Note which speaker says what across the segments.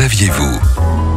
Speaker 1: saviez-vous?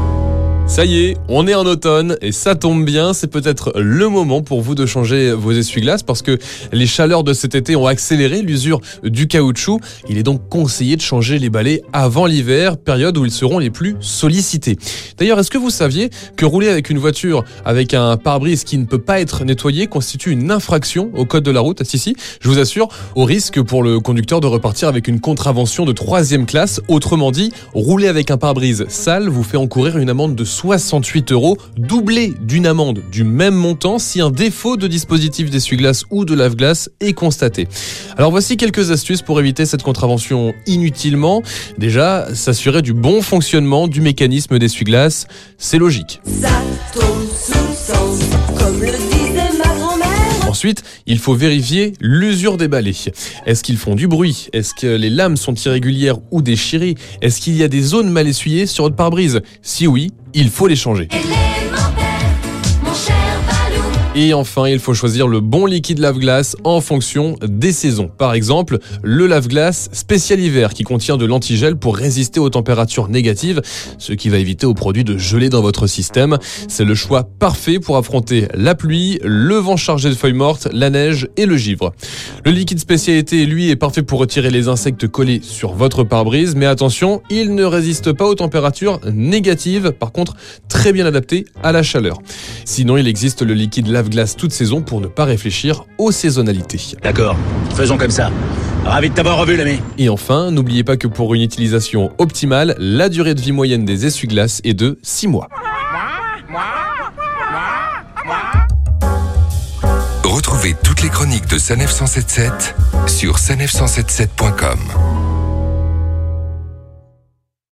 Speaker 2: Ça y est, on est en automne et ça tombe bien, c'est peut-être le moment pour vous de changer vos essuie-glaces parce que les chaleurs de cet été ont accéléré l'usure du caoutchouc. Il est donc conseillé de changer les balais avant l'hiver, période où ils seront les plus sollicités. D'ailleurs, est-ce que vous saviez que rouler avec une voiture avec un pare-brise qui ne peut pas être nettoyé constitue une infraction au code de la route? Si, si, je vous assure, au risque pour le conducteur de repartir avec une contravention de troisième classe. Autrement dit, rouler avec un pare-brise sale vous fait encourir une amende de 68 euros, doublé d'une amende du même montant si un défaut de dispositif d'essuie-glace ou de lave-glace est constaté. Alors voici quelques astuces pour éviter cette contravention inutilement. Déjà, s'assurer du bon fonctionnement du mécanisme d'essuie-glace, c'est logique. Ensuite, il faut vérifier l'usure des balais. Est-ce qu'ils font du bruit? Est-ce que les lames sont irrégulières ou déchirées? Est-ce qu'il y a des zones mal essuyées sur votre pare-brise? Si oui, il faut les changer. Et enfin, il faut choisir le bon liquide lave-glace en fonction des saisons. Par exemple, le lave-glace spécial hiver qui contient de l'antigel pour résister aux températures négatives, ce qui va éviter aux produits de geler dans votre système. C'est le choix parfait pour affronter la pluie, le vent chargé de feuilles mortes, la neige et le givre. Le liquide spécialité, lui, est parfait pour retirer les insectes collés sur votre pare-brise, mais attention, il ne résiste pas aux températures négatives, par contre très bien adapté à la chaleur. Sinon, il existe le liquide lave-glace toute saison pour ne pas réfléchir aux saisonnalités.
Speaker 3: D'accord, faisons comme ça. Ravi de t'avoir revu, l'ami.
Speaker 2: Et enfin, n'oubliez pas que pour une utilisation optimale, la durée de vie moyenne des essuie-glaces est de 6 mois.
Speaker 1: Retrouvez toutes les chroniques de Sanef 177 sur sanef177.com.